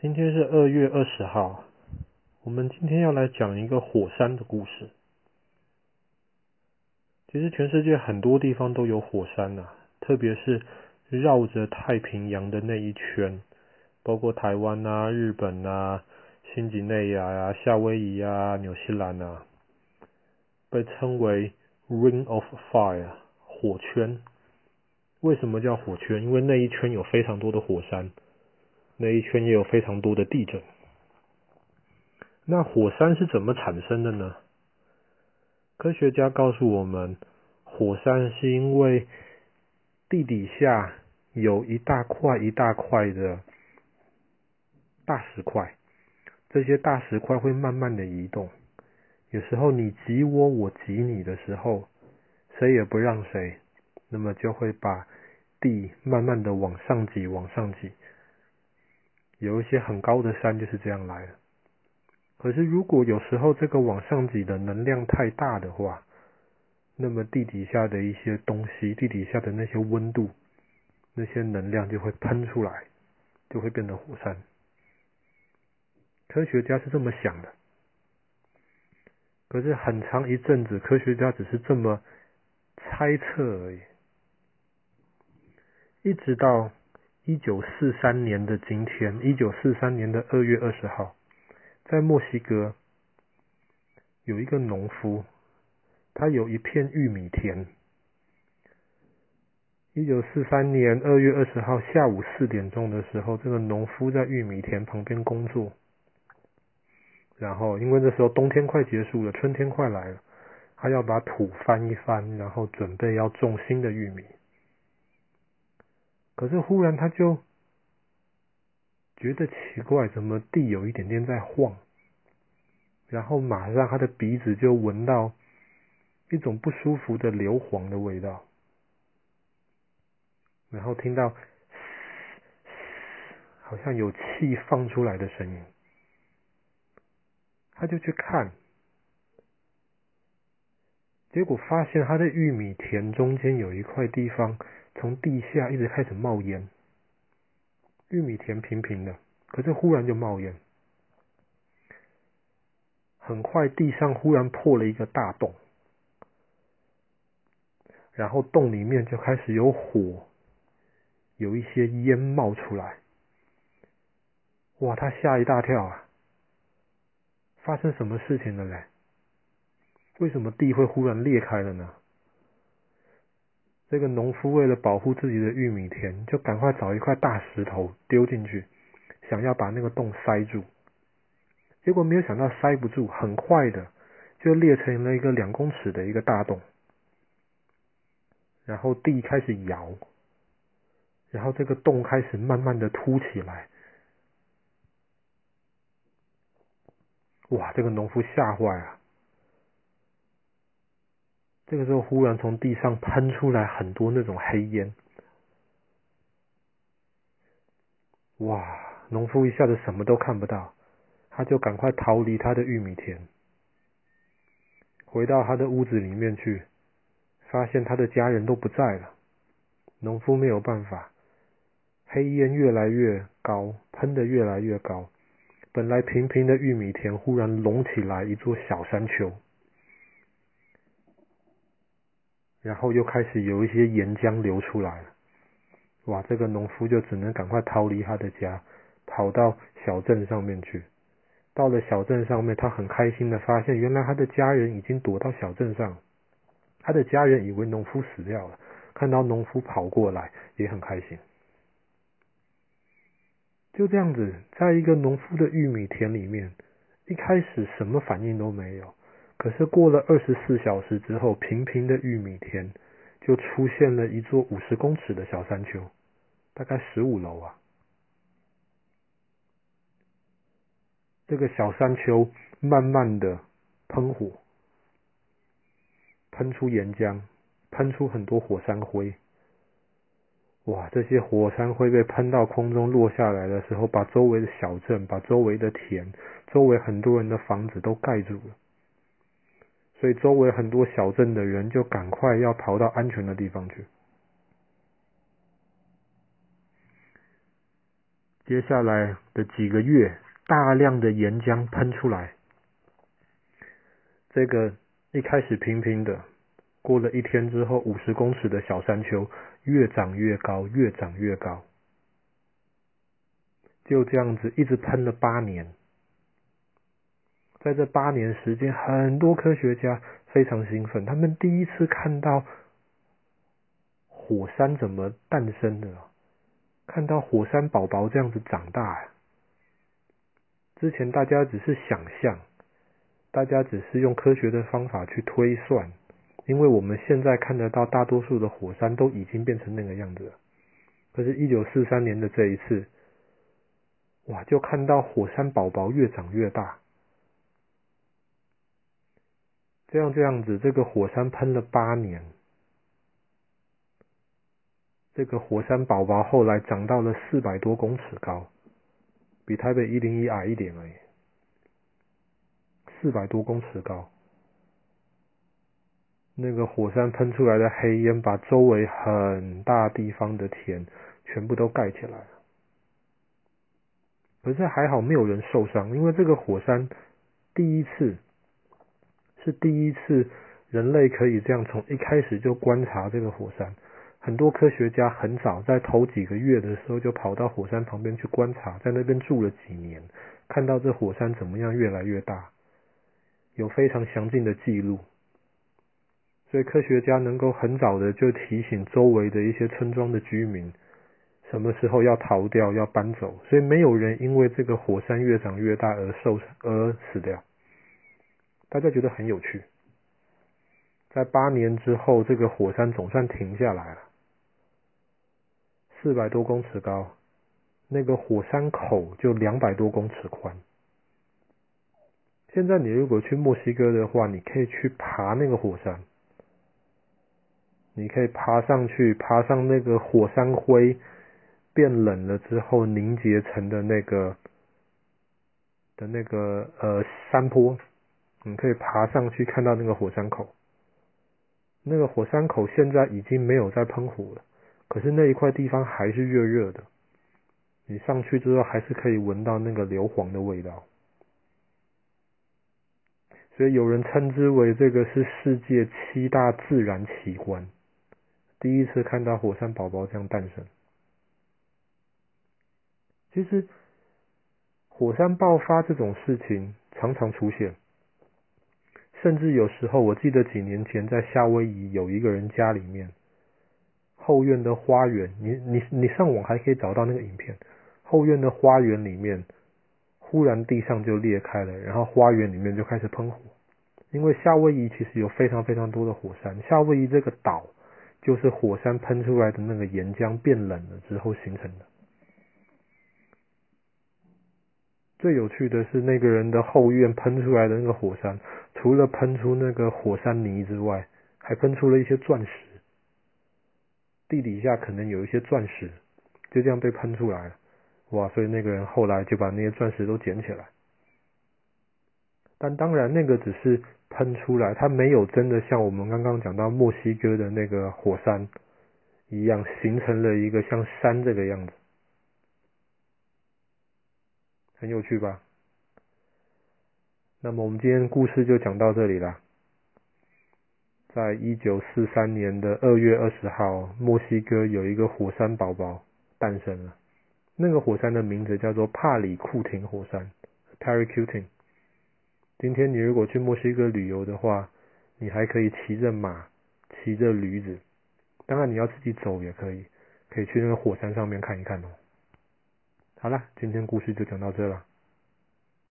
今天是二月二十号，我们今天要来讲一个火山的故事。其实全世界很多地方都有火山呐、特别是绕着太平洋的那一圈，包括台湾啊、日本啊、新几内亚啊、夏威夷啊、纽西兰啊，被称为 Ring of Fire 火圈。为什么叫火圈？因为那一圈有非常多的火山。那一圈也有非常多的地震。那火山是怎么产生的呢？科学家告诉我们，火山是因为地底下有一大块一大块的大石块，这些大石块会慢慢的移动。有时候你挤我，我挤你的时候，谁也不让谁，那么就会把地慢慢的往上挤，往上挤。有一些很高的山就是这样来的。可是如果有时候这个往上挤的能量太大的话，那么地底下的一些东西，地底下的那些温度，那些能量就会喷出来，就会变成火山。科学家是这么想的。可是很长一阵子，科学家只是这么猜测而已，一直到。一九四三年的今天，一九四三年的二月二十号，在墨西哥有一个农夫，他有一片玉米田。一九四三年二月二十号下午四点钟的时候，这个农夫在玉米田旁边工作。然后，因为那时候冬天快结束了，春天快来了，他要把土翻一翻，然后准备要种新的玉米。可是忽然他就觉得奇怪，怎么地有一点点在晃？然后马上他的鼻子就闻到一种不舒服的硫磺的味道，然后听到，好像有气放出来的声音，他就去看，结果发现他的玉米田中间有一块地方。从地下一直开始冒烟，玉米田平平的，可是忽然就冒烟，很快地上忽然破了一个大洞，然后洞里面就开始有火，有一些烟冒出来，哇，他吓一大跳啊！发生什么事情了嘞？为什么地会忽然裂开了呢？这个农夫为了保护自己的玉米田，就赶快找一块大石头丢进去，想要把那个洞塞住。结果没有想到塞不住，很快的就裂成了一个两公尺的一个大洞。然后地开始摇，然后这个洞开始慢慢的凸起来。哇，这个农夫吓坏了。这个时候，忽然从地上喷出来很多那种黑烟，哇！农夫一下子什么都看不到，他就赶快逃离他的玉米田，回到他的屋子里面去，发现他的家人都不在了。农夫没有办法，黑烟越来越高，喷得越来越高，本来平平的玉米田忽然隆起来一座小山丘。然后又开始有一些岩浆流出来了，哇！这个农夫就只能赶快逃离他的家，跑到小镇上面去。到了小镇上面，他很开心的发现，原来他的家人已经躲到小镇上。他的家人以为农夫死掉了，看到农夫跑过来，也很开心。就这样子，在一个农夫的玉米田里面，一开始什么反应都没有。可是过了二十四小时之后，平平的玉米田就出现了一座五十公尺的小山丘，大概十五楼啊。这个小山丘慢慢的喷火，喷出岩浆，喷出很多火山灰。哇！这些火山灰被喷到空中落下来的时候，把周围的小镇、把周围的田、周围很多人的房子都盖住了。所以周围很多小镇的人就赶快要逃到安全的地方去。接下来的几个月，大量的岩浆喷出来。这个一开始平平的，过了一天之后，五十公尺的小山丘越长越高，越长越高。就这样子一直喷了八年。在这八年时间，很多科学家非常兴奋，他们第一次看到火山怎么诞生的，看到火山宝宝这样子长大。之前大家只是想象，大家只是用科学的方法去推算，因为我们现在看得到大多数的火山都已经变成那个样子了。可是，一九四三年的这一次，哇，就看到火山宝宝越长越大。这样这样子，这个火山喷了八年，这个火山宝宝后来长到了四百多公尺高，比台北一零一矮一点而已，四百多公尺高。那个火山喷出来的黑烟，把周围很大地方的田全部都盖起来了。可是还好没有人受伤，因为这个火山第一次。是第一次人类可以这样从一开始就观察这个火山。很多科学家很早在头几个月的时候就跑到火山旁边去观察，在那边住了几年，看到这火山怎么样越来越大，有非常详尽的记录。所以科学家能够很早的就提醒周围的一些村庄的居民，什么时候要逃掉，要搬走。所以没有人因为这个火山越长越大而受而死掉。大家觉得很有趣，在八年之后，这个火山总算停下来了，四百多公尺高，那个火山口就两百多公尺宽。现在你如果去墨西哥的话，你可以去爬那个火山，你可以爬上去，爬上那个火山灰变冷了之后凝结成的那个的那个呃山坡。你可以爬上去看到那个火山口，那个火山口现在已经没有在喷火了，可是那一块地方还是热热的。你上去之后还是可以闻到那个硫磺的味道，所以有人称之为这个是世界七大自然奇观。第一次看到火山宝宝这样诞生。其实火山爆发这种事情常常出现。甚至有时候，我记得几年前在夏威夷有一个人家里面后院的花园，你你你上网还可以找到那个影片。后院的花园里面忽然地上就裂开了，然后花园里面就开始喷火。因为夏威夷其实有非常非常多的火山，夏威夷这个岛就是火山喷出来的那个岩浆变冷了之后形成的。最有趣的是那个人的后院喷出来的那个火山。除了喷出那个火山泥之外，还喷出了一些钻石。地底下可能有一些钻石，就这样被喷出来了。哇！所以那个人后来就把那些钻石都捡起来。但当然，那个只是喷出来，它没有真的像我们刚刚讲到墨西哥的那个火山一样，形成了一个像山这个样子。很有趣吧？那么我们今天故事就讲到这里了。在一九四三年的二月二十号，墨西哥有一个火山宝宝诞生了。那个火山的名字叫做帕里库廷火山 （Paricutin）。今天你如果去墨西哥旅游的话，你还可以骑着马，骑着驴子，当然你要自己走也可以，可以去那个火山上面看一看哦。好了，今天故事就讲到这了。